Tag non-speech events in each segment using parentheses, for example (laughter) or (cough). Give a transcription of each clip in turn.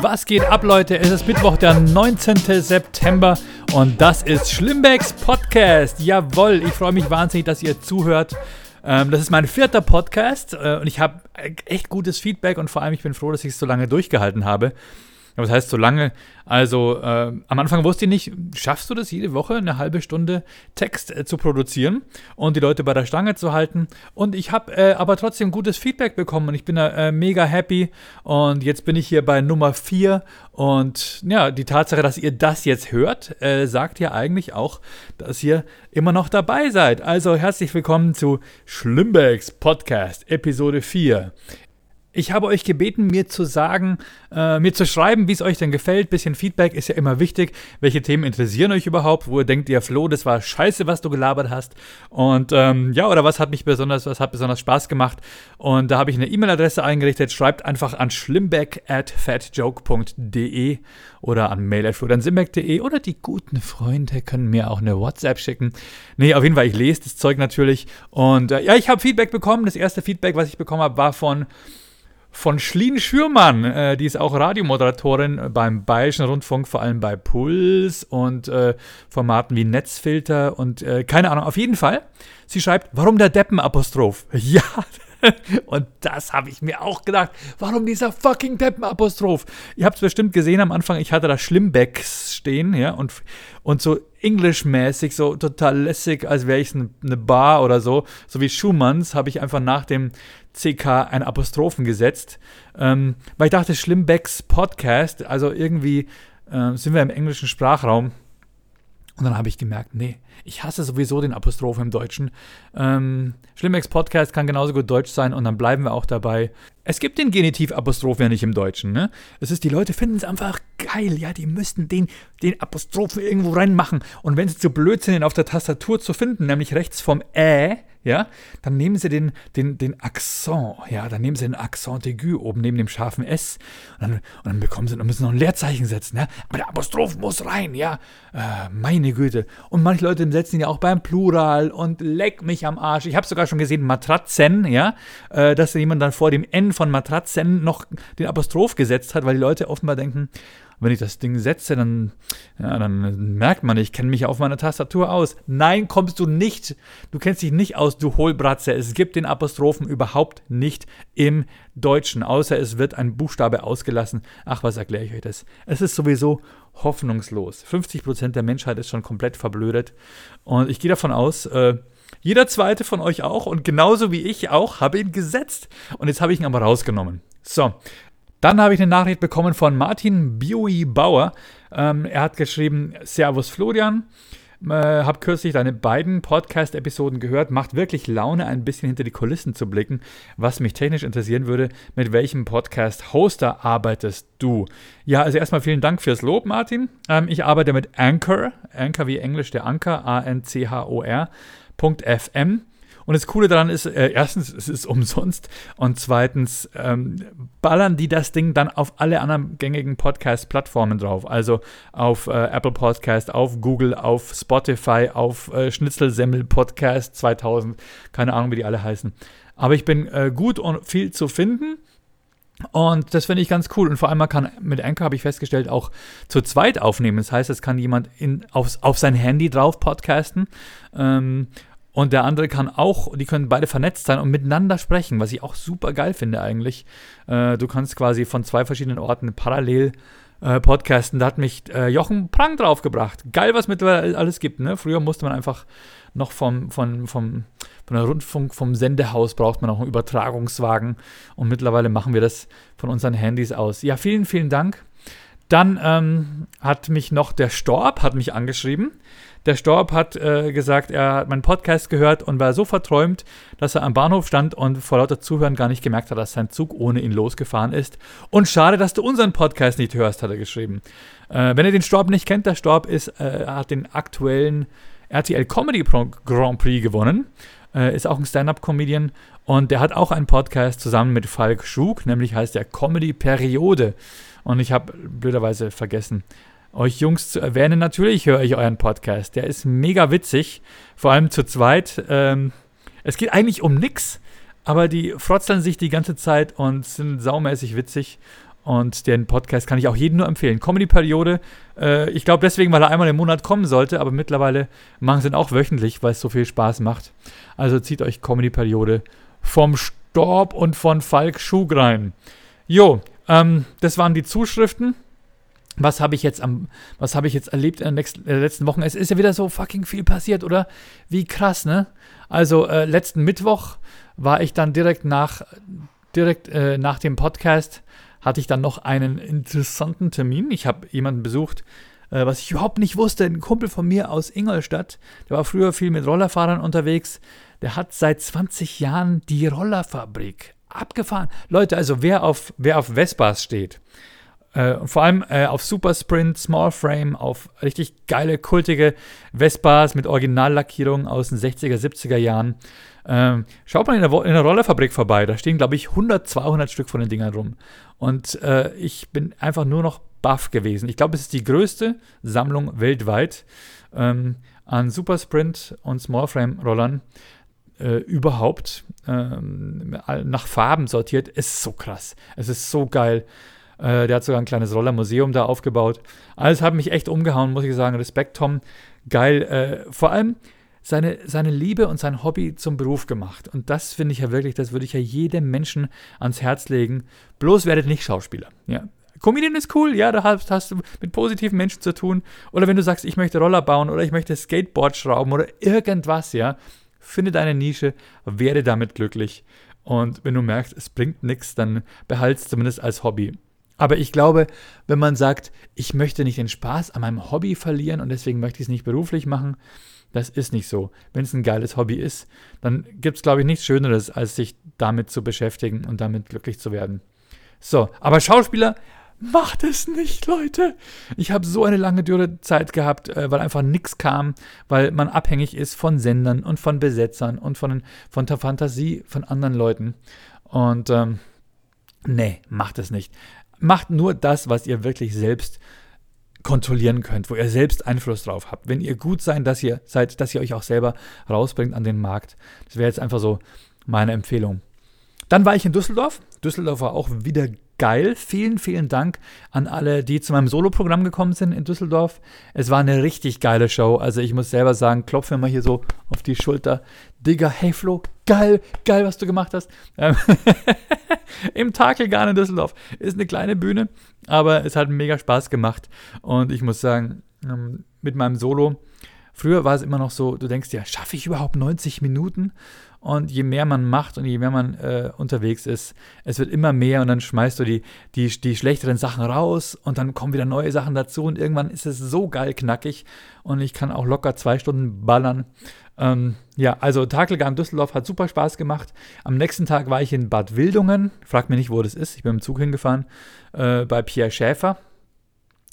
Was geht ab, Leute? Es ist Mittwoch, der 19. September und das ist Schlimmbecks Podcast. Jawohl, ich freue mich wahnsinnig, dass ihr zuhört. Ähm, das ist mein vierter Podcast äh, und ich habe echt gutes Feedback und vor allem ich bin froh, dass ich es so lange durchgehalten habe. Was heißt so lange? Also äh, am Anfang wusste ich nicht, schaffst du das jede Woche eine halbe Stunde Text äh, zu produzieren und die Leute bei der Stange zu halten? Und ich habe äh, aber trotzdem gutes Feedback bekommen und ich bin da äh, mega happy. Und jetzt bin ich hier bei Nummer 4 und ja, die Tatsache, dass ihr das jetzt hört, äh, sagt ja eigentlich auch, dass ihr immer noch dabei seid. Also herzlich willkommen zu Schlimmbecks Podcast Episode 4. Ich habe euch gebeten, mir zu sagen, äh, mir zu schreiben, wie es euch denn gefällt. Bisschen Feedback ist ja immer wichtig. Welche Themen interessieren euch überhaupt? Wo denkt ihr, Flo, das war scheiße, was du gelabert hast? Und ähm, ja, oder was hat mich besonders, was hat besonders Spaß gemacht? Und da habe ich eine E-Mail-Adresse eingerichtet. Schreibt einfach an schlimmbeck at fatjoke.de oder an mail.flodansimbeck.de oder die guten Freunde können mir auch eine WhatsApp schicken. Nee, auf jeden Fall, ich lese das Zeug natürlich. Und äh, ja, ich habe Feedback bekommen. Das erste Feedback, was ich bekommen habe, war von von Schlien Schürmann. Äh, die ist auch Radiomoderatorin beim Bayerischen Rundfunk, vor allem bei Puls und äh, Formaten wie Netzfilter und äh, keine Ahnung. Auf jeden Fall, sie schreibt, warum der Deppen-Apostroph? (laughs) Ja, und das habe ich mir auch gedacht. Warum dieser fucking Deppen-Apostroph? Ihr habt es bestimmt gesehen am Anfang, ich hatte da Schlimmbecks stehen, ja, und, und so English-mäßig, so total lässig, als wäre ich eine Bar oder so, so wie Schumanns, habe ich einfach nach dem CK ein Apostrophen gesetzt, ähm, weil ich dachte, Schlimmbecks Podcast, also irgendwie äh, sind wir im englischen Sprachraum. Und dann habe ich gemerkt, nee, ich hasse sowieso den Apostrophen im Deutschen. Ähm, Schlimmbecks Podcast kann genauso gut Deutsch sein und dann bleiben wir auch dabei. Es gibt den Genitiv-Apostroph ja nicht im Deutschen, ne? Es ist, die Leute finden es einfach geil, ja, die müssten den, den Apostrophen irgendwo reinmachen. Und wenn sie zu blöd sind, ihn auf der Tastatur zu finden, nämlich rechts vom Ä, ja, dann nehmen Sie den, den, den Akzent, ja, dann nehmen Sie den Akzent aigu oben neben dem scharfen S und dann, und dann bekommen Sie, dann müssen Sie noch ein Leerzeichen setzen, ja, aber der Apostroph muss rein, ja, äh, meine Güte. Und manche Leute setzen ihn ja auch beim Plural und leck mich am Arsch. Ich habe sogar schon gesehen, Matratzen, ja, äh, dass jemand dann vor dem N von Matratzen noch den Apostroph gesetzt hat, weil die Leute offenbar denken, wenn ich das Ding setze, dann, ja, dann merkt man, ich kenne mich auf meiner Tastatur aus. Nein, kommst du nicht. Du kennst dich nicht aus, du Hohlbratze. Es gibt den Apostrophen überhaupt nicht im Deutschen, außer es wird ein Buchstabe ausgelassen. Ach, was erkläre ich euch das? Es ist sowieso hoffnungslos. 50% der Menschheit ist schon komplett verblödet. Und ich gehe davon aus, äh, jeder zweite von euch auch und genauso wie ich auch, habe ihn gesetzt. Und jetzt habe ich ihn aber rausgenommen. So, dann habe ich eine Nachricht bekommen von Martin Bioi Bauer. Ähm, er hat geschrieben: Servus Florian. Äh, hab kürzlich deine beiden Podcast-Episoden gehört. Macht wirklich Laune, ein bisschen hinter die Kulissen zu blicken. Was mich technisch interessieren würde, mit welchem Podcast-Hoster arbeitest du? Ja, also erstmal vielen Dank fürs Lob, Martin. Ähm, ich arbeite mit Anchor, Anchor wie Englisch der Anchor, A-N-C-H-O-R.fm. Und das Coole daran ist, äh, erstens, es ist (laughs) umsonst und zweitens ähm, ballern die das Ding dann auf alle anderen gängigen Podcast-Plattformen drauf. Also auf äh, Apple Podcast, auf Google, auf Spotify, auf äh, Schnitzelsemmel Podcast 2000, keine Ahnung, wie die alle heißen. Aber ich bin äh, gut und viel zu finden. Und das finde ich ganz cool. Und vor allem, man kann mit Anchor, habe ich festgestellt, auch zu zweit aufnehmen. Das heißt, es kann jemand in, aufs, auf sein Handy drauf podcasten. Ähm, und der andere kann auch, die können beide vernetzt sein und miteinander sprechen, was ich auch super geil finde eigentlich. Äh, du kannst quasi von zwei verschiedenen Orten parallel äh, podcasten. Da hat mich äh, Jochen Prang draufgebracht. Geil, was mittlerweile alles gibt. Ne? Früher musste man einfach noch vom, vom, vom, von der Rundfunk, vom Sendehaus braucht man auch einen Übertragungswagen. Und mittlerweile machen wir das von unseren Handys aus. Ja, vielen, vielen Dank. Dann ähm, hat mich noch der Storb hat mich angeschrieben. Der Storb hat äh, gesagt, er hat meinen Podcast gehört und war so verträumt, dass er am Bahnhof stand und vor lauter Zuhören gar nicht gemerkt hat, dass sein Zug ohne ihn losgefahren ist. Und schade, dass du unseren Podcast nicht hörst, hat er geschrieben. Äh, wenn ihr den Storb nicht kennt, der Storb ist, äh, hat den aktuellen RTL Comedy Grand Prix gewonnen. Äh, ist auch ein Stand-up-Comedian und der hat auch einen Podcast zusammen mit Falk Schug, nämlich heißt der Comedy Periode. Und ich habe blöderweise vergessen, euch Jungs zu erwähnen. Natürlich höre ich euren Podcast. Der ist mega witzig, vor allem zu zweit. Ähm, es geht eigentlich um nichts, aber die frotzeln sich die ganze Zeit und sind saumäßig witzig. Und den Podcast kann ich auch jedem nur empfehlen. Comedy-Periode, äh, ich glaube deswegen, weil er einmal im Monat kommen sollte, aber mittlerweile machen sie ihn auch wöchentlich, weil es so viel Spaß macht. Also zieht euch Comedy-Periode vom Storb und von Falk rein. Jo, ähm, das waren die Zuschriften. Was habe ich jetzt am, was habe ich jetzt erlebt in den nächsten, äh, letzten Wochen? Es ist ja wieder so fucking viel passiert, oder? Wie krass, ne? Also äh, letzten Mittwoch war ich dann direkt nach, direkt äh, nach dem Podcast hatte ich dann noch einen interessanten Termin. Ich habe jemanden besucht, äh, was ich überhaupt nicht wusste. Ein Kumpel von mir aus Ingolstadt, der war früher viel mit Rollerfahrern unterwegs. Der hat seit 20 Jahren die Rollerfabrik abgefahren. Leute, also wer auf, wer auf Vespas steht, äh, vor allem äh, auf Super Sprint, Small Frame, auf richtig geile, kultige Vespas mit Originallackierung aus den 60er, 70er Jahren. Ähm, schaut mal in der, in der Rollerfabrik vorbei. Da stehen, glaube ich, 100, 200 Stück von den Dingern rum. Und äh, ich bin einfach nur noch baff gewesen. Ich glaube, es ist die größte Sammlung weltweit ähm, an Super Sprint und Small Frame Rollern äh, überhaupt. Ähm, nach Farben sortiert. Ist so krass. Es ist so geil. Äh, der hat sogar ein kleines Rollermuseum da aufgebaut. Alles hat mich echt umgehauen, muss ich sagen. Respekt, Tom. Geil. Äh, vor allem seine, seine Liebe und sein Hobby zum Beruf gemacht. Und das finde ich ja wirklich, das würde ich ja jedem Menschen ans Herz legen. Bloß werdet nicht Schauspieler. Ja. Comedian ist cool, ja, da hast, hast, du mit positiven Menschen zu tun. Oder wenn du sagst, ich möchte Roller bauen oder ich möchte Skateboard schrauben oder irgendwas, ja, finde deine Nische, werde damit glücklich. Und wenn du merkst, es bringt nichts, dann behalte es zumindest als Hobby. Aber ich glaube, wenn man sagt, ich möchte nicht den Spaß an meinem Hobby verlieren und deswegen möchte ich es nicht beruflich machen, das ist nicht so. Wenn es ein geiles Hobby ist, dann gibt es, glaube ich, nichts Schöneres, als sich damit zu beschäftigen und damit glücklich zu werden. So, aber Schauspieler, macht es nicht, Leute. Ich habe so eine lange dürre Zeit gehabt, äh, weil einfach nichts kam, weil man abhängig ist von Sendern und von Besetzern und von, von der Fantasie von anderen Leuten. Und ähm, nee, macht es nicht. Macht nur das, was ihr wirklich selbst kontrollieren könnt, wo ihr selbst Einfluss drauf habt. Wenn ihr gut seid, dass ihr seid, dass ihr euch auch selber rausbringt an den Markt. Das wäre jetzt einfach so meine Empfehlung. Dann war ich in Düsseldorf. Düsseldorf war auch wieder geil. Vielen, vielen Dank an alle, die zu meinem Soloprogramm gekommen sind in Düsseldorf. Es war eine richtig geile Show. Also ich muss selber sagen, klopfe mir mal hier so auf die Schulter. Digga, hey Flo, geil, geil, was du gemacht hast. Ähm, (laughs) Im Takelgarn in Düsseldorf. Ist eine kleine Bühne, aber es hat mega Spaß gemacht. Und ich muss sagen, ähm, mit meinem Solo, früher war es immer noch so, du denkst ja, schaffe ich überhaupt 90 Minuten? Und je mehr man macht und je mehr man äh, unterwegs ist, es wird immer mehr und dann schmeißt du die, die, die schlechteren Sachen raus und dann kommen wieder neue Sachen dazu und irgendwann ist es so geil knackig und ich kann auch locker zwei Stunden ballern. Ähm, ja, also Takelgarn Düsseldorf hat super Spaß gemacht. Am nächsten Tag war ich in Bad Wildungen. Fragt mir nicht, wo das ist. Ich bin im Zug hingefahren. Äh, bei Pierre Schäfer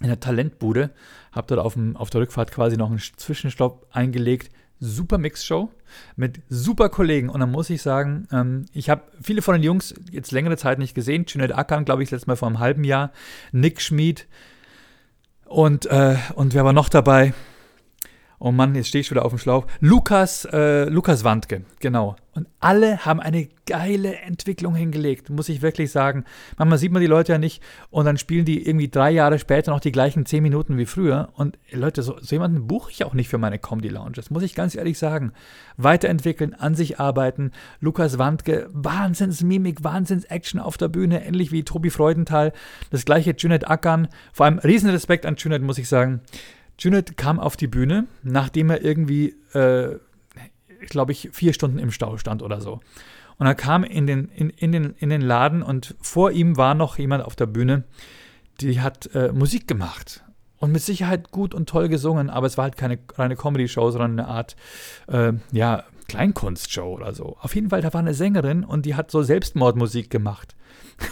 in der Talentbude. Hab dort auf, dem, auf der Rückfahrt quasi noch einen Zwischenstopp eingelegt super Mix-Show mit super Kollegen. Und dann muss ich sagen, ähm, ich habe viele von den Jungs jetzt längere Zeit nicht gesehen. Junaid Akan, glaube ich, letztes Mal vor einem halben Jahr. Nick Schmid und, äh, und wer war noch dabei? Oh Mann, jetzt stehe ich wieder auf dem Schlauch. Lukas, äh, Lukas Wandke, genau. Und alle haben eine geile Entwicklung hingelegt, muss ich wirklich sagen. Manchmal sieht man die Leute ja nicht und dann spielen die irgendwie drei Jahre später noch die gleichen zehn Minuten wie früher. Und Leute, so, so jemanden buche ich auch nicht für meine Comedy Lounges, muss ich ganz ehrlich sagen. Weiterentwickeln, an sich arbeiten. Lukas Wandke, Wahnsinns-Mimik, Wahnsinns-Action auf der Bühne, ähnlich wie Tobi Freudenthal. Das gleiche Junet Ackern. Vor allem Riesenrespekt an Junet, muss ich sagen. Junet kam auf die Bühne, nachdem er irgendwie, äh, glaube ich, vier Stunden im Stau stand oder so. Und er kam in den, in, in, den, in den Laden und vor ihm war noch jemand auf der Bühne, die hat äh, Musik gemacht. Und mit Sicherheit gut und toll gesungen, aber es war halt keine reine Comedy-Show, sondern eine Art, äh, ja, Kleinkunstshow oder so. Auf jeden Fall, da war eine Sängerin und die hat so Selbstmordmusik gemacht.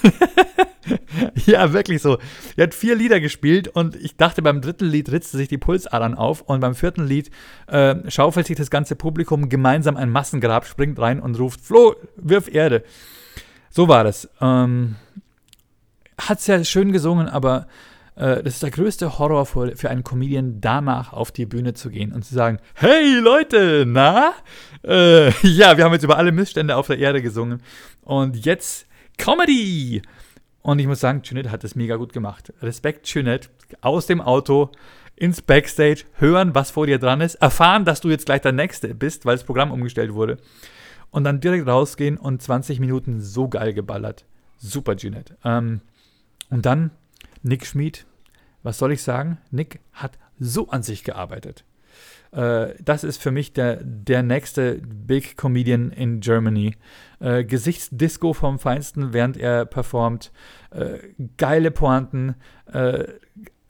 (laughs) (laughs) ja, wirklich so. Die hat vier Lieder gespielt und ich dachte, beim dritten Lied ritzte sich die Pulsadern auf und beim vierten Lied äh, schaufelt sich das ganze Publikum gemeinsam ein Massengrab, springt rein und ruft: Flo, wirf Erde. So war das. Ähm, hat sehr schön gesungen, aber äh, das ist der größte Horror für, für einen Comedian, danach auf die Bühne zu gehen und zu sagen: Hey Leute, na? Äh, (laughs) ja, wir haben jetzt über alle Missstände auf der Erde gesungen und jetzt Comedy! Und ich muss sagen, Jeanette hat das mega gut gemacht. Respekt, Jeanette. Aus dem Auto ins Backstage, hören, was vor dir dran ist, erfahren, dass du jetzt gleich der Nächste bist, weil das Programm umgestellt wurde. Und dann direkt rausgehen und 20 Minuten so geil geballert. Super, Jeanette. Ähm, und dann Nick Schmid. Was soll ich sagen? Nick hat so an sich gearbeitet. Äh, das ist für mich der, der nächste Big Comedian in Germany. Äh, Gesichtsdisco vom Feinsten, während er performt. Äh, geile Pointen. Äh,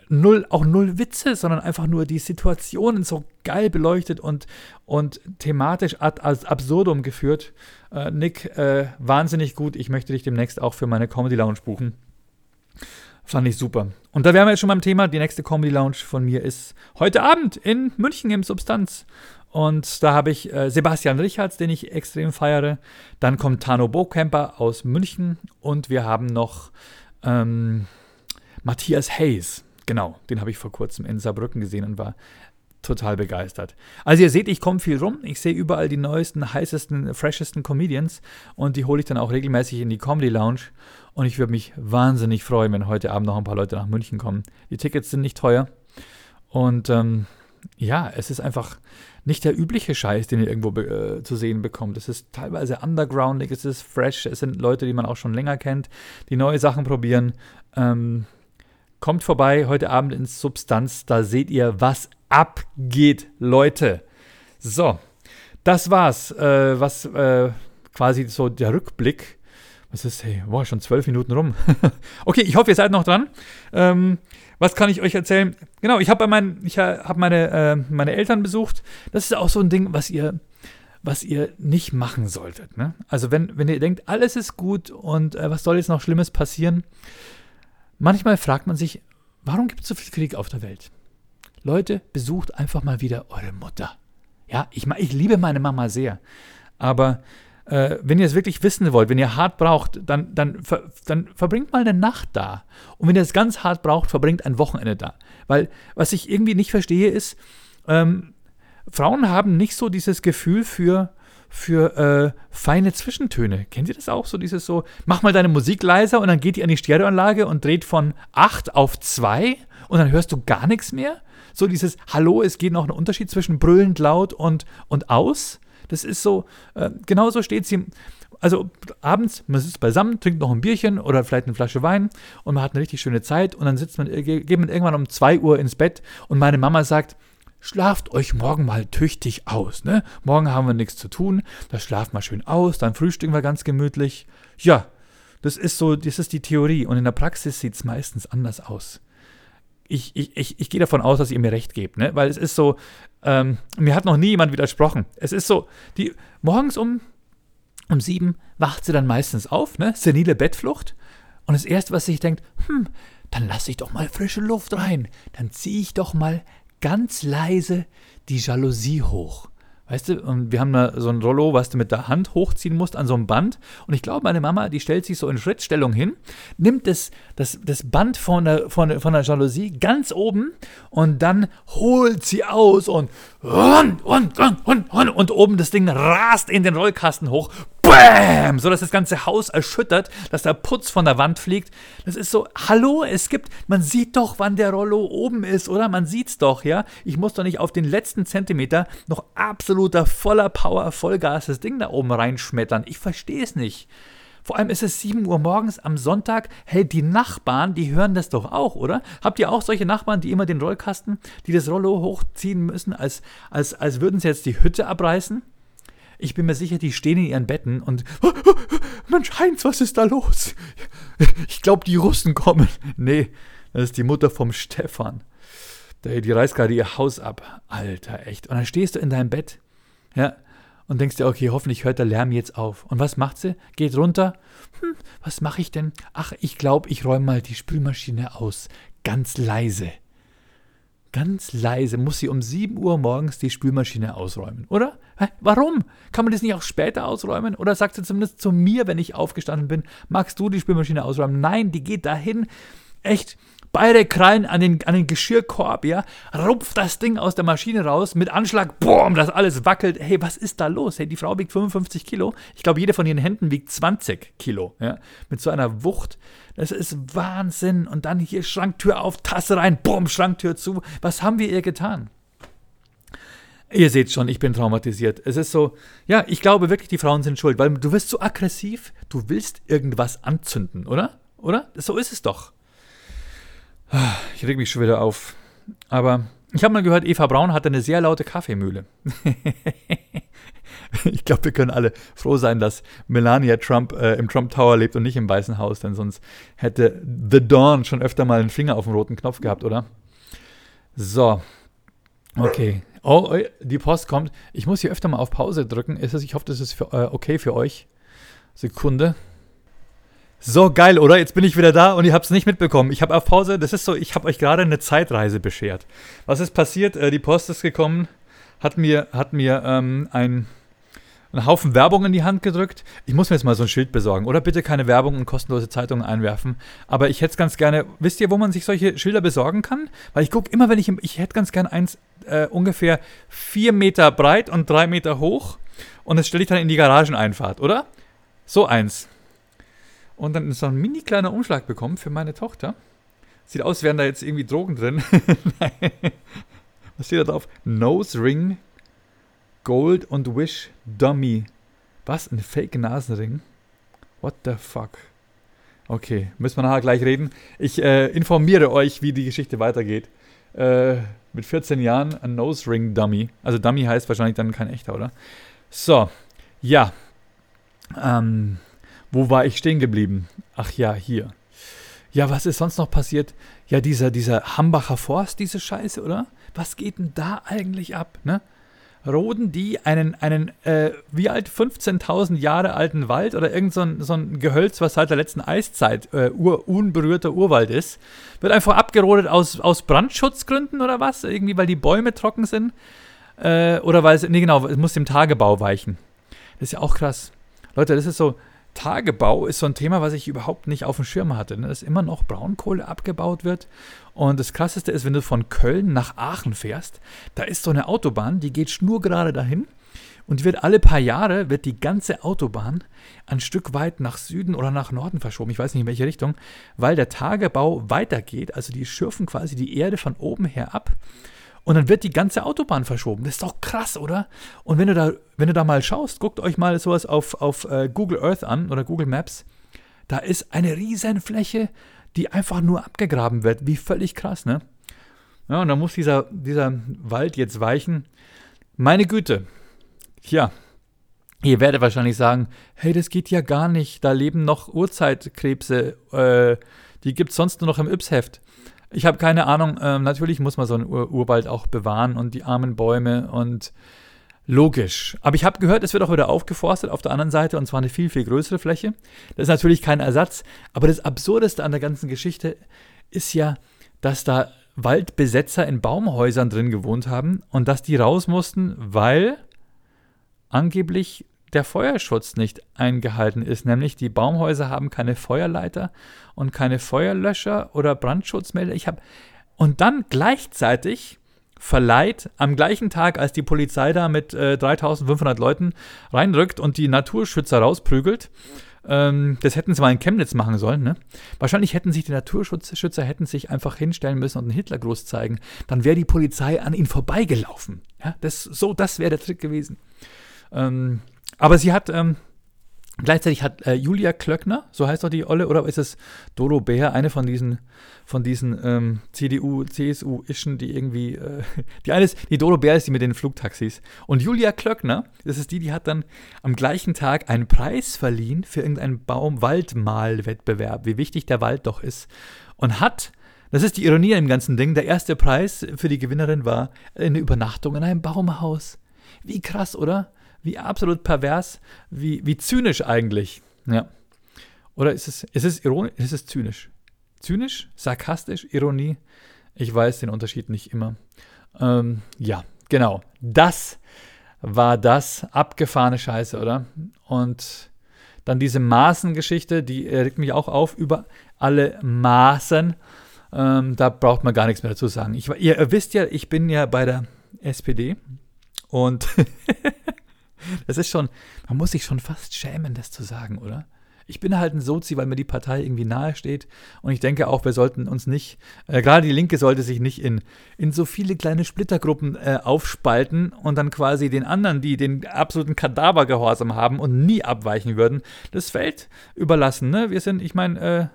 null, auch null Witze, sondern einfach nur die Situationen so geil beleuchtet und, und thematisch ad, als absurdum geführt. Äh, Nick, äh, wahnsinnig gut. Ich möchte dich demnächst auch für meine Comedy Lounge buchen. Fand ich super. Und da wären wir jetzt schon beim Thema. Die nächste Comedy Lounge von mir ist heute Abend in München im Substanz. Und da habe ich äh, Sebastian Richards, den ich extrem feiere. Dann kommt Tano Bocamper aus München. Und wir haben noch ähm, Matthias Hayes. Genau, den habe ich vor kurzem in Saarbrücken gesehen und war total begeistert. Also ihr seht, ich komme viel rum. Ich sehe überall die neuesten, heißesten, freshesten Comedians und die hole ich dann auch regelmäßig in die Comedy Lounge. Und ich würde mich wahnsinnig freuen, wenn heute Abend noch ein paar Leute nach München kommen. Die Tickets sind nicht teuer. Und ähm, ja, es ist einfach nicht der übliche Scheiß, den ihr irgendwo äh, zu sehen bekommt. Es ist teilweise undergroundig, es ist fresh, es sind Leute, die man auch schon länger kennt, die neue Sachen probieren. Ähm, kommt vorbei heute Abend ins Substanz, da seht ihr, was abgeht, Leute. So, das war's, äh, was äh, quasi so der Rückblick was ist, hey, boah, schon zwölf Minuten rum. (laughs) okay, ich hoffe, ihr seid noch dran. Ähm, was kann ich euch erzählen? Genau, ich habe mein, hab meine, äh, meine Eltern besucht. Das ist auch so ein Ding, was ihr, was ihr nicht machen solltet. Ne? Also wenn, wenn ihr denkt, alles ist gut und äh, was soll jetzt noch Schlimmes passieren? Manchmal fragt man sich, warum gibt es so viel Krieg auf der Welt? Leute, besucht einfach mal wieder eure Mutter. Ja, ich, ich liebe meine Mama sehr. Aber äh, wenn ihr es wirklich wissen wollt, wenn ihr hart braucht, dann, dann, ver, dann verbringt mal eine Nacht da. Und wenn ihr es ganz hart braucht, verbringt ein Wochenende da. Weil was ich irgendwie nicht verstehe ist, ähm, Frauen haben nicht so dieses Gefühl für, für äh, feine Zwischentöne. Kennt ihr das auch? So dieses so, mach mal deine Musik leiser und dann geht die an die Stereoanlage und dreht von 8 auf 2 und dann hörst du gar nichts mehr. So dieses Hallo, es geht noch ein Unterschied zwischen brüllend laut und, und aus. Das ist so, äh, genauso steht sie. Also abends, man sitzt beisammen, trinkt noch ein Bierchen oder vielleicht eine Flasche Wein und man hat eine richtig schöne Zeit und dann sitzt man, geht man irgendwann um 2 Uhr ins Bett und meine Mama sagt, schlaft euch morgen mal tüchtig aus. Ne? Morgen haben wir nichts zu tun, da schlaft mal schön aus, dann frühstücken wir ganz gemütlich. Ja, das ist so, das ist die Theorie und in der Praxis sieht es meistens anders aus ich, ich, ich, ich gehe davon aus, dass ihr mir recht gebt, ne? Weil es ist so, ähm, mir hat noch nie jemand widersprochen. Es ist so, die morgens um, um sieben wacht sie dann meistens auf, ne? Senile Bettflucht. Und das Erste, was sich denkt, hm, dann lasse ich doch mal frische Luft rein. Dann ziehe ich doch mal ganz leise die Jalousie hoch. Weißt du, und wir haben da so ein Rollo, was du mit der Hand hochziehen musst an so einem Band. Und ich glaube, meine Mama, die stellt sich so in Schrittstellung hin, nimmt das, das, das Band von der, von, von der Jalousie ganz oben und dann holt sie aus und und, und, und, und, und oben das Ding rast in den Rollkasten hoch. Bam! So dass das ganze Haus erschüttert, dass der Putz von der Wand fliegt. Das ist so, hallo, es gibt, man sieht doch, wann der Rollo oben ist, oder? Man sieht's doch, ja? Ich muss doch nicht auf den letzten Zentimeter noch absoluter voller Power, Vollgas das Ding da oben reinschmettern. Ich verstehe es nicht. Vor allem ist es 7 Uhr morgens am Sonntag. Hey, die Nachbarn, die hören das doch auch, oder? Habt ihr auch solche Nachbarn, die immer den Rollkasten, die das Rollo hochziehen müssen, als, als, als würden sie jetzt die Hütte abreißen? Ich bin mir sicher, die stehen in ihren Betten und (gasps) Mensch, Heinz, was ist da los? Ich glaube, die Russen kommen. Nee, das ist die Mutter vom Stefan. Die reißt gerade ihr Haus ab. Alter, echt. Und dann stehst du in deinem Bett, ja, und denkst dir, okay, hoffentlich hört der Lärm jetzt auf. Und was macht sie? Geht runter. Hm, was mache ich denn? Ach, ich glaube, ich räume mal die Spülmaschine aus. Ganz leise. Ganz leise muss sie um 7 Uhr morgens die Spülmaschine ausräumen, oder? Warum? Kann man das nicht auch später ausräumen? Oder sagt sie zumindest zu mir, wenn ich aufgestanden bin, magst du die Spülmaschine ausräumen? Nein, die geht dahin. Echt beide Krallen an den, an den Geschirrkorb, ja, rupft das Ding aus der Maschine raus, mit Anschlag, boom, das alles wackelt. Hey, was ist da los? Hey, die Frau wiegt 55 Kilo. Ich glaube, jede von ihren Händen wiegt 20 Kilo, ja, mit so einer Wucht. Das ist Wahnsinn. Und dann hier Schranktür auf, Tasse rein, boom, Schranktür zu. Was haben wir ihr getan? Ihr seht schon, ich bin traumatisiert. Es ist so, ja, ich glaube wirklich, die Frauen sind schuld, weil du wirst so aggressiv, du willst irgendwas anzünden, oder? Oder? So ist es doch. Ich reg mich schon wieder auf. Aber ich habe mal gehört, Eva Braun hatte eine sehr laute Kaffeemühle. (laughs) ich glaube, wir können alle froh sein, dass Melania Trump äh, im Trump Tower lebt und nicht im Weißen Haus, denn sonst hätte The Dawn schon öfter mal einen Finger auf dem roten Knopf gehabt, oder? So. Okay. Oh, oh, die Post kommt. Ich muss hier öfter mal auf Pause drücken. Ist es, ich hoffe, das ist für, äh, okay für euch. Sekunde. So geil, oder? Jetzt bin ich wieder da und ihr habt es nicht mitbekommen. Ich habe auf Pause, das ist so, ich habe euch gerade eine Zeitreise beschert. Was ist passiert? Äh, die Post ist gekommen, hat mir, hat mir ähm, ein, einen Haufen Werbung in die Hand gedrückt. Ich muss mir jetzt mal so ein Schild besorgen. Oder bitte keine Werbung und kostenlose Zeitungen einwerfen. Aber ich hätte es ganz gerne. Wisst ihr, wo man sich solche Schilder besorgen kann? Weil ich gucke immer, wenn ich. Ich hätte ganz gerne eins äh, ungefähr vier Meter breit und drei Meter hoch. Und das stelle ich dann in die Garageneinfahrt, oder? So eins. Und dann ist so ein mini kleiner Umschlag bekommen für meine Tochter. Sieht aus, wären da jetzt irgendwie Drogen drin. (laughs) Was steht da drauf? Nose Ring Gold und Wish Dummy. Was? Ein Fake-Nasenring? What the fuck? Okay, müssen wir nachher gleich reden. Ich äh, informiere euch, wie die Geschichte weitergeht. Äh, mit 14 Jahren ein Nose Ring Dummy. Also Dummy heißt wahrscheinlich dann kein echter, oder? So, ja. Ähm, wo war ich stehen geblieben? Ach ja, hier. Ja, was ist sonst noch passiert? Ja, dieser, dieser Hambacher Forst, diese Scheiße, oder? Was geht denn da eigentlich ab, ne? roden die einen, einen äh, wie alt, 15.000 Jahre alten Wald oder irgend so ein, so ein Gehölz, was seit der letzten Eiszeit äh, ur, unberührter Urwald ist, wird einfach abgerodet aus, aus Brandschutzgründen oder was? Irgendwie, weil die Bäume trocken sind? Äh, oder weil es, nee genau, es muss dem Tagebau weichen. Das ist ja auch krass. Leute, das ist so, Tagebau ist so ein Thema, was ich überhaupt nicht auf dem Schirm hatte. Ne? Dass immer noch Braunkohle abgebaut wird. Und das Krasseste ist, wenn du von Köln nach Aachen fährst, da ist so eine Autobahn, die geht schnurgerade dahin. Und wird alle paar Jahre wird die ganze Autobahn ein Stück weit nach Süden oder nach Norden verschoben. Ich weiß nicht in welche Richtung, weil der Tagebau weitergeht. Also die schürfen quasi die Erde von oben her ab und dann wird die ganze Autobahn verschoben. Das ist doch krass, oder? Und wenn du da, wenn du da mal schaust, guckt euch mal sowas auf, auf äh, Google Earth an oder Google Maps. Da ist eine riesen Fläche, die einfach nur abgegraben wird. Wie völlig krass, ne? Ja, und dann muss dieser, dieser Wald jetzt weichen. Meine Güte. Ja, Ihr werdet wahrscheinlich sagen, hey, das geht ja gar nicht. Da leben noch Urzeitkrebse. Äh, die gibt es sonst nur noch im Yps-Heft. Ich habe keine Ahnung. Ähm, natürlich muss man so einen Ur Urwald auch bewahren und die armen Bäume und logisch. Aber ich habe gehört, es wird auch wieder aufgeforstet auf der anderen Seite und zwar eine viel, viel größere Fläche. Das ist natürlich kein Ersatz. Aber das Absurdeste an der ganzen Geschichte ist ja, dass da Waldbesetzer in Baumhäusern drin gewohnt haben und dass die raus mussten, weil angeblich der Feuerschutz nicht eingehalten ist. Nämlich die Baumhäuser haben keine Feuerleiter und keine Feuerlöscher oder Brandschutzmelder. Ich habe und dann gleichzeitig verleiht am gleichen Tag, als die Polizei da mit äh, 3500 Leuten reinrückt und die Naturschützer rausprügelt. Ähm, das hätten sie mal in Chemnitz machen sollen. Ne? Wahrscheinlich hätten sich die Naturschützer hätten sich einfach hinstellen müssen und einen Hitlergruß zeigen. Dann wäre die Polizei an ihnen vorbeigelaufen. Ja? Das, so, das wäre der Trick gewesen. Ähm, aber sie hat, ähm, gleichzeitig hat äh, Julia Klöckner, so heißt doch die Olle, oder ist es Dolo Bär, eine von diesen, von diesen ähm, CDU, CSU-Ischen, die irgendwie, äh, die eine ist, die Dolo Bär ist die mit den Flugtaxis. Und Julia Klöckner, das ist die, die hat dann am gleichen Tag einen Preis verliehen für irgendeinen Baum-Waldmal-Wettbewerb, wie wichtig der Wald doch ist. Und hat das ist die Ironie im ganzen Ding. Der erste Preis für die Gewinnerin war eine Übernachtung in einem Baumhaus. Wie krass, oder? Wie absolut pervers, wie, wie zynisch eigentlich. Ja. Oder ist es, ist es ironisch? Ist es zynisch? Zynisch? Sarkastisch? Ironie? Ich weiß den Unterschied nicht immer. Ähm, ja, genau. Das war das. Abgefahrene Scheiße, oder? Und dann diese Maßengeschichte, die regt mich auch auf über alle Maßen. Ähm, da braucht man gar nichts mehr dazu sagen. Ich, ihr wisst ja, ich bin ja bei der SPD und (laughs) das ist schon, man muss sich schon fast schämen, das zu sagen, oder? Ich bin halt ein Sozi, weil mir die Partei irgendwie nahe steht. Und ich denke auch, wir sollten uns nicht, äh, gerade die Linke sollte sich nicht in, in so viele kleine Splittergruppen äh, aufspalten und dann quasi den anderen, die den absoluten Kadavergehorsam haben und nie abweichen würden, das Feld überlassen. Ne? Wir sind, ich meine,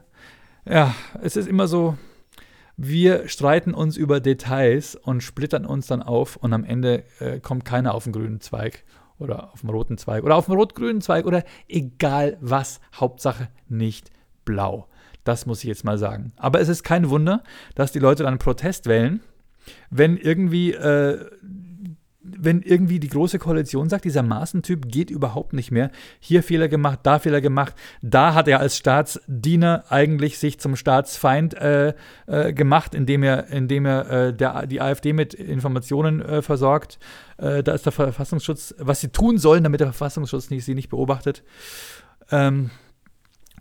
äh, ja, es ist immer so, wir streiten uns über Details und splittern uns dann auf und am Ende äh, kommt keiner auf den grünen Zweig oder auf dem roten Zweig oder auf dem rot-grünen Zweig oder egal was, Hauptsache nicht blau. Das muss ich jetzt mal sagen. Aber es ist kein Wunder, dass die Leute dann Protest wählen, wenn irgendwie äh, wenn irgendwie die große Koalition sagt, dieser Maßentyp geht überhaupt nicht mehr, hier Fehler gemacht, da Fehler gemacht, da hat er als Staatsdiener eigentlich sich zum Staatsfeind äh, äh, gemacht, indem er, indem er äh, der, die AfD mit Informationen äh, versorgt. Äh, da ist der Verfassungsschutz, was sie tun sollen, damit der Verfassungsschutz nicht, sie nicht beobachtet. Ähm,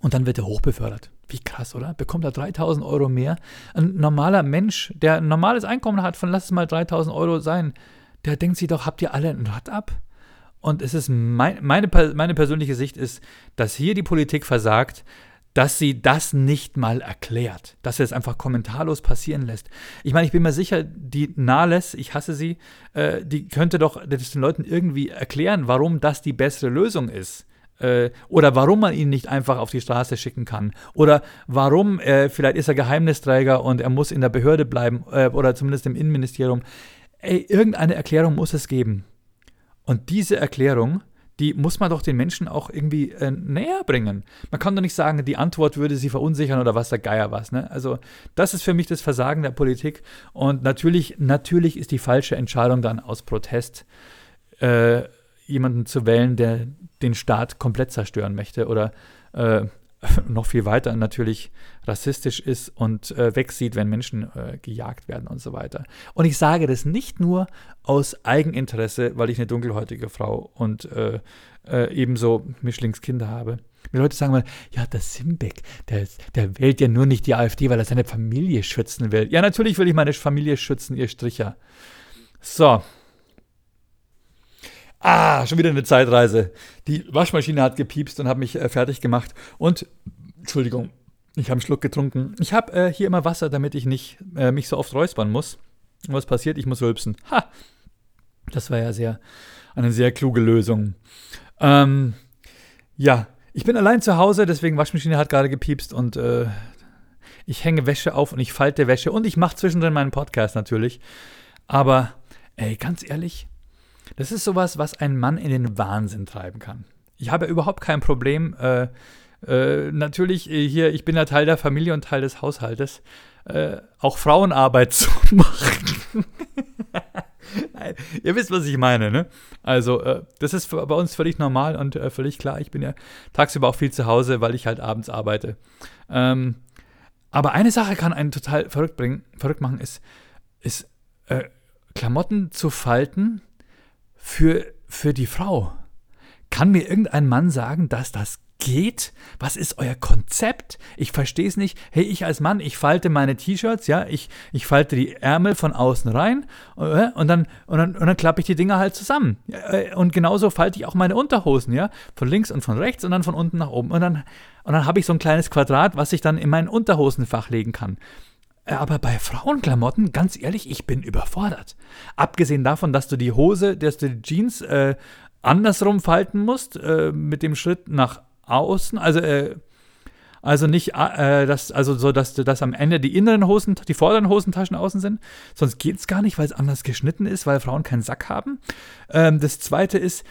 und dann wird er hochbefördert. Wie krass, oder? Bekommt er 3000 Euro mehr? Ein normaler Mensch, der ein normales Einkommen hat, von lass es mal 3000 Euro sein, der denkt sich doch, habt ihr alle ein Rad ab? Und es ist mein, meine, meine persönliche Sicht ist, dass hier die Politik versagt, dass sie das nicht mal erklärt, dass sie es einfach kommentarlos passieren lässt. Ich meine, ich bin mir sicher, die Nahles, ich hasse sie, äh, die könnte doch den Leuten irgendwie erklären, warum das die bessere Lösung ist. Äh, oder warum man ihn nicht einfach auf die Straße schicken kann. Oder warum, äh, vielleicht ist er Geheimnisträger und er muss in der Behörde bleiben äh, oder zumindest im Innenministerium ey, irgendeine Erklärung muss es geben. Und diese Erklärung, die muss man doch den Menschen auch irgendwie äh, näher bringen. Man kann doch nicht sagen, die Antwort würde sie verunsichern oder was der Geier was. Ne? Also das ist für mich das Versagen der Politik. Und natürlich, natürlich ist die falsche Entscheidung dann aus Protest, äh, jemanden zu wählen, der den Staat komplett zerstören möchte oder äh, (laughs) noch viel weiter natürlich rassistisch ist und äh, wegsieht, wenn Menschen äh, gejagt werden und so weiter. Und ich sage das nicht nur aus Eigeninteresse, weil ich eine dunkelhäutige Frau und äh, äh ebenso Mischlingskinder habe. Die Leute sagen mal, ja, der Simbeck, der, der wählt ja nur nicht die AfD, weil er seine Familie schützen will. Ja, natürlich will ich meine Familie schützen, ihr Stricher. So, Ah, schon wieder eine Zeitreise. Die Waschmaschine hat gepiepst und hat mich äh, fertig gemacht. Und, Entschuldigung, ich habe einen Schluck getrunken. Ich habe äh, hier immer Wasser, damit ich nicht äh, mich so oft räuspern muss. Und was passiert? Ich muss rülpsen. Ha! Das war ja sehr, eine sehr kluge Lösung. Ähm, ja, ich bin allein zu Hause, deswegen Waschmaschine hat gerade gepiepst und äh, ich hänge Wäsche auf und ich falte Wäsche und ich mache zwischendrin meinen Podcast natürlich. Aber, ey, ganz ehrlich, das ist sowas, was einen Mann in den Wahnsinn treiben kann. Ich habe überhaupt kein Problem. Äh, äh, natürlich äh, hier, ich bin ja Teil der Familie und Teil des Haushaltes, äh, auch Frauenarbeit (laughs) zu machen. Ihr wisst, was ich meine, ne? Also, äh, das ist bei uns völlig normal und völlig klar. Ich bin ja tagsüber auch viel zu Hause, weil ich halt abends arbeite. Ähm, aber eine Sache kann einen total verrückt bringen, verrückt machen, ist, ist Klamotten zu falten für, für die Frau. Kann mir irgendein Mann sagen, dass das geht? Was ist euer Konzept? Ich verstehe es nicht. Hey, ich als Mann, ich falte meine T-Shirts, ja, ich, ich falte die Ärmel von außen rein äh, und dann, und dann, und dann klappe ich die Dinger halt zusammen. Äh, und genauso falte ich auch meine Unterhosen, ja, von links und von rechts und dann von unten nach oben. Und dann, und dann habe ich so ein kleines Quadrat, was ich dann in mein Unterhosenfach legen kann. Äh, aber bei Frauenklamotten, ganz ehrlich, ich bin überfordert. Abgesehen davon, dass du die Hose, dass du die Jeans äh, andersrum falten musst, äh, mit dem Schritt nach außen, also äh, also nicht, äh, dass, also so, dass, dass am Ende die inneren Hosen, die vorderen Hosentaschen außen sind. Sonst geht es gar nicht, weil es anders geschnitten ist, weil Frauen keinen Sack haben. Ähm, das zweite ist,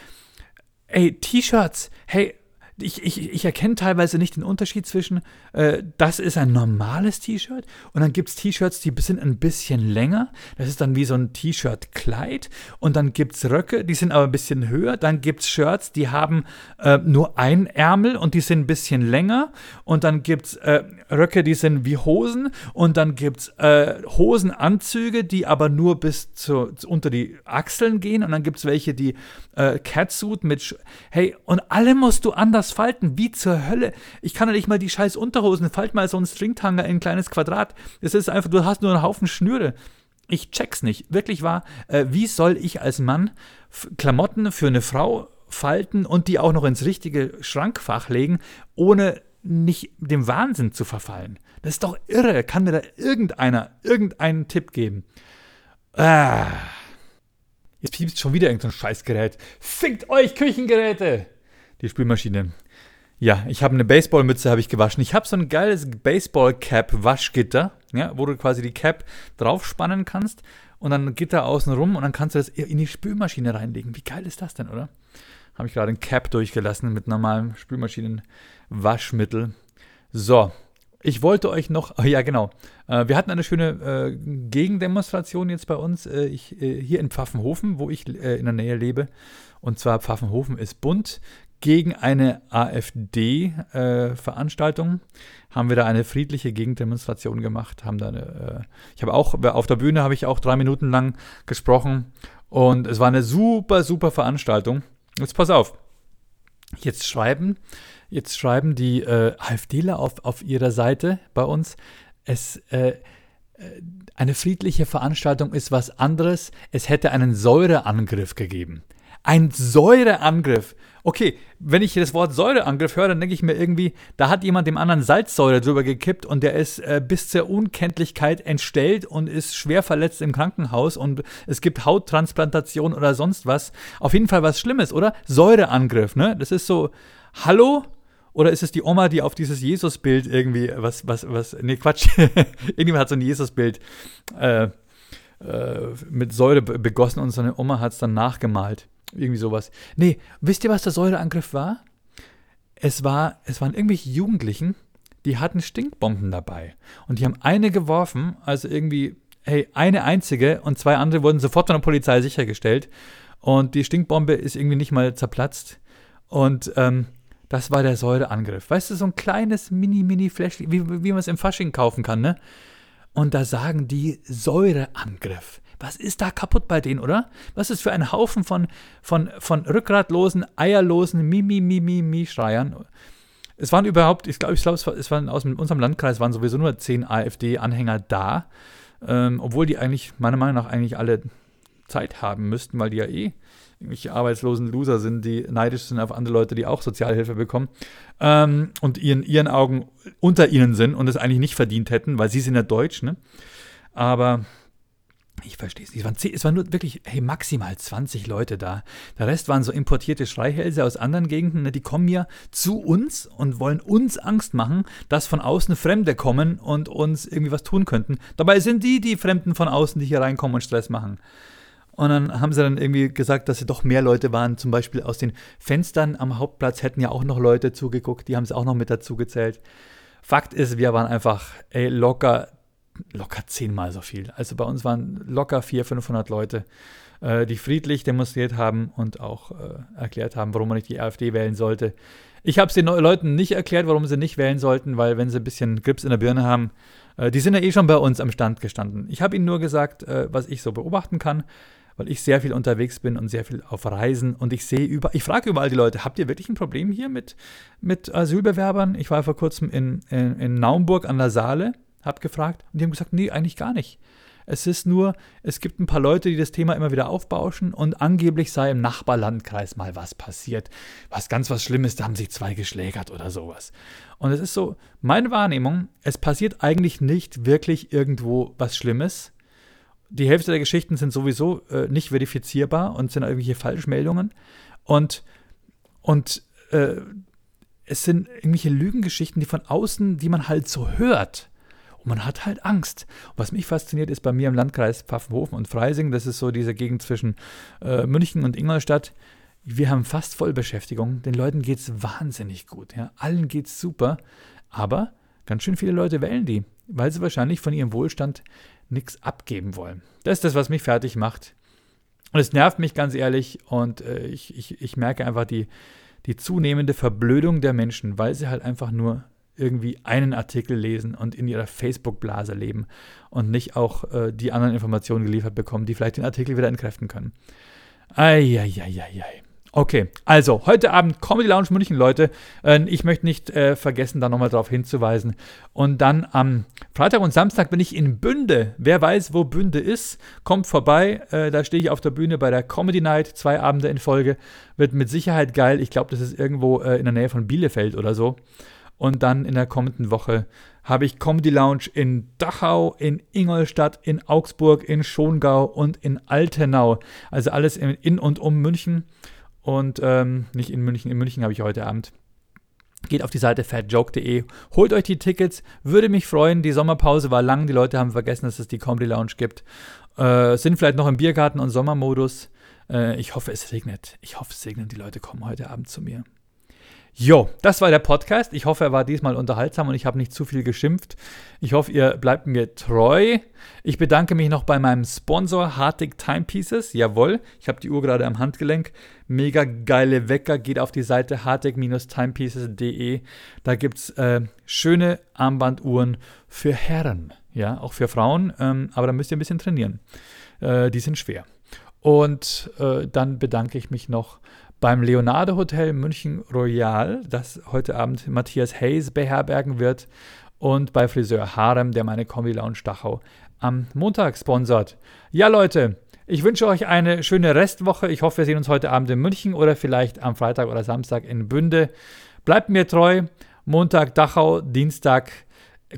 ey, T-Shirts, hey, ich, ich, ich erkenne teilweise nicht den Unterschied zwischen, äh, das ist ein normales T-Shirt und dann gibt es T-Shirts, die sind ein bisschen länger. Das ist dann wie so ein T-Shirt-Kleid. Und dann gibt es Röcke, die sind aber ein bisschen höher. Dann gibt es Shirts, die haben äh, nur ein Ärmel und die sind ein bisschen länger. Und dann gibt es äh, Röcke, die sind wie Hosen. Und dann gibt es äh, Hosenanzüge, die aber nur bis zu, unter die Achseln gehen. Und dann gibt es welche, die äh, Catsuit mit. Sch hey, und alle musst du anders falten. Wie zur Hölle? Ich kann ja nicht mal die scheiß Unterhosen. Falt mal so einen Stringtanger in ein kleines Quadrat. Es ist einfach, du hast nur einen Haufen Schnüre. Ich check's nicht. Wirklich wahr. Äh, wie soll ich als Mann Klamotten für eine Frau falten und die auch noch ins richtige Schrankfach legen, ohne nicht dem Wahnsinn zu verfallen? Das ist doch irre. Kann mir da irgendeiner irgendeinen Tipp geben? Ah. Jetzt piepst schon wieder irgendein Scheißgerät. Fickt euch, Küchengeräte! Die Spülmaschine. Ja, ich habe eine Baseballmütze habe ich gewaschen. Ich habe so ein geiles Baseball-Cap-Waschgitter, ja, wo du quasi die Cap draufspannen kannst und dann Gitter außen rum und dann kannst du das in die Spülmaschine reinlegen. Wie geil ist das denn, oder? Habe ich gerade ein Cap durchgelassen mit normalem Spülmaschinenwaschmittel. So, ich wollte euch noch, oh (laughs) ja genau, äh, wir hatten eine schöne äh, Gegendemonstration jetzt bei uns äh, ich, äh, hier in Pfaffenhofen, wo ich äh, in der Nähe lebe. Und zwar Pfaffenhofen ist bunt. Gegen eine AfD-Veranstaltung haben wir da eine friedliche Gegendemonstration gemacht. Haben da eine, ich habe auch auf der Bühne habe ich auch drei Minuten lang gesprochen und es war eine super super Veranstaltung. Jetzt pass auf, jetzt schreiben Jetzt schreiben die äh, AfDler auf, auf ihrer Seite bei uns, es äh, äh, eine friedliche Veranstaltung ist was anderes. Es hätte einen Säureangriff gegeben. Ein Säureangriff. Okay, wenn ich das Wort Säureangriff höre, dann denke ich mir irgendwie, da hat jemand dem anderen Salzsäure drüber gekippt und der ist äh, bis zur Unkenntlichkeit entstellt und ist schwer verletzt im Krankenhaus und es gibt Hauttransplantation oder sonst was. Auf jeden Fall was Schlimmes, oder? Säureangriff, ne? Das ist so, hallo, oder ist es die Oma, die auf dieses Jesusbild irgendwie, was, was, was, nee, Quatsch, (laughs) irgendjemand hat so ein Jesusbild äh, äh, mit Säure begossen und seine Oma hat es dann nachgemalt. Irgendwie sowas. Nee, wisst ihr, was der Säureangriff war? Es war, es waren irgendwelche Jugendlichen, die hatten Stinkbomben dabei. Und die haben eine geworfen, also irgendwie, hey, eine einzige und zwei andere wurden sofort von der Polizei sichergestellt. Und die Stinkbombe ist irgendwie nicht mal zerplatzt. Und ähm, das war der Säureangriff. Weißt du, so ein kleines Mini-Mini-Flash, wie, wie man es im Fasching kaufen kann, ne? Und da sagen die Säureangriff. Was ist da kaputt bei denen, oder? Was ist für ein Haufen von, von, von rückgratlosen, eierlosen Mimi-Mimi-Mi-Schreiern? Es waren überhaupt, ich glaube, ich glaube, es waren aus unserem Landkreis waren sowieso nur zehn AfD-Anhänger da, ähm, obwohl die eigentlich, meiner Meinung nach, eigentlich alle Zeit haben müssten, weil die ja eh irgendwelche arbeitslosen Loser sind, die neidisch sind auf andere Leute, die auch Sozialhilfe bekommen ähm, und in ihren Augen unter ihnen sind und es eigentlich nicht verdient hätten, weil sie sind ja deutsch, ne? Aber ich verstehe es nicht. Es waren, es waren nur wirklich, hey, maximal 20 Leute da. Der Rest waren so importierte Schreihälse aus anderen Gegenden. Ne? Die kommen ja zu uns und wollen uns Angst machen, dass von außen Fremde kommen und uns irgendwie was tun könnten. Dabei sind die die Fremden von außen, die hier reinkommen und Stress machen. Und dann haben sie dann irgendwie gesagt, dass sie doch mehr Leute waren. Zum Beispiel aus den Fenstern am Hauptplatz hätten ja auch noch Leute zugeguckt. Die haben sie auch noch mit dazu gezählt. Fakt ist, wir waren einfach ey, locker, locker zehnmal so viel. Also bei uns waren locker 400, 500 Leute, äh, die friedlich demonstriert haben und auch äh, erklärt haben, warum man nicht die AfD wählen sollte. Ich habe es den Leuten nicht erklärt, warum sie nicht wählen sollten, weil wenn sie ein bisschen Grips in der Birne haben, äh, die sind ja eh schon bei uns am Stand gestanden. Ich habe ihnen nur gesagt, äh, was ich so beobachten kann weil ich sehr viel unterwegs bin und sehr viel auf Reisen und ich sehe über, ich frage überall die Leute, habt ihr wirklich ein Problem hier mit, mit Asylbewerbern? Ich war vor kurzem in, in, in Naumburg an der Saale, habe gefragt und die haben gesagt, nee, eigentlich gar nicht. Es ist nur, es gibt ein paar Leute, die das Thema immer wieder aufbauschen und angeblich sei im Nachbarlandkreis mal was passiert. Was ganz was Schlimmes, da haben sich zwei geschlägert oder sowas. Und es ist so, meine Wahrnehmung, es passiert eigentlich nicht wirklich irgendwo was Schlimmes die Hälfte der Geschichten sind sowieso äh, nicht verifizierbar und sind irgendwelche Falschmeldungen. Und, und äh, es sind irgendwelche Lügengeschichten, die von außen, die man halt so hört. Und man hat halt Angst. Was mich fasziniert, ist bei mir im Landkreis Pfaffenhofen und Freising, das ist so diese Gegend zwischen äh, München und Ingolstadt. Wir haben fast Vollbeschäftigung. Den Leuten geht es wahnsinnig gut. Ja? Allen geht es super. Aber ganz schön viele Leute wählen die, weil sie wahrscheinlich von ihrem Wohlstand nichts abgeben wollen. Das ist das, was mich fertig macht. Und es nervt mich ganz ehrlich und äh, ich, ich, ich merke einfach die, die zunehmende Verblödung der Menschen, weil sie halt einfach nur irgendwie einen Artikel lesen und in ihrer Facebook-Blase leben und nicht auch äh, die anderen Informationen geliefert bekommen, die vielleicht den Artikel wieder entkräften können. Eieieiei. Okay, also heute Abend Comedy Lounge München, Leute. Äh, ich möchte nicht äh, vergessen, da nochmal darauf hinzuweisen. Und dann am Freitag und Samstag bin ich in Bünde. Wer weiß, wo Bünde ist, kommt vorbei. Äh, da stehe ich auf der Bühne bei der Comedy Night, zwei Abende in Folge. Wird mit Sicherheit geil. Ich glaube, das ist irgendwo äh, in der Nähe von Bielefeld oder so. Und dann in der kommenden Woche habe ich Comedy Lounge in Dachau, in Ingolstadt, in Augsburg, in Schongau und in Altenau. Also alles in, und um München. Und ähm, nicht in München, in München habe ich heute Abend. Geht auf die Seite fatjoke.de, holt euch die Tickets, würde mich freuen. Die Sommerpause war lang, die Leute haben vergessen, dass es die Comedy Lounge gibt. Äh, sind vielleicht noch im Biergarten und Sommermodus. Äh, ich hoffe, es regnet. Ich hoffe, es regnet. Die Leute kommen heute Abend zu mir. Jo, das war der Podcast. Ich hoffe, er war diesmal unterhaltsam und ich habe nicht zu viel geschimpft. Ich hoffe, ihr bleibt mir treu. Ich bedanke mich noch bei meinem Sponsor Hartig Timepieces. Jawohl, ich habe die Uhr gerade am Handgelenk. Mega geile Wecker. Geht auf die Seite hartig-timepieces.de. Da gibt es äh, schöne Armbanduhren für Herren. Ja, auch für Frauen. Ähm, aber da müsst ihr ein bisschen trainieren. Äh, die sind schwer. Und äh, dann bedanke ich mich noch beim Leonardo Hotel München Royal, das heute Abend Matthias Hayes beherbergen wird, und bei Friseur Harem, der meine Comedy Lounge Dachau am Montag sponsert. Ja, Leute, ich wünsche euch eine schöne Restwoche. Ich hoffe, wir sehen uns heute Abend in München oder vielleicht am Freitag oder Samstag in Bünde. Bleibt mir treu. Montag Dachau, Dienstag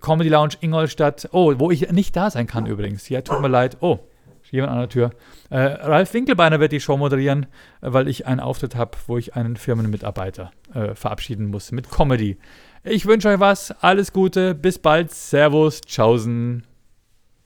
Comedy Lounge Ingolstadt. Oh, wo ich nicht da sein kann übrigens. Ja, tut mir leid. Oh, jemand an der Tür. Äh, Ralf Winkelbeiner wird die Show moderieren, äh, weil ich einen Auftritt habe, wo ich einen Firmenmitarbeiter äh, verabschieden muss mit Comedy. Ich wünsche euch was, alles Gute, bis bald, Servus, Tschaußen.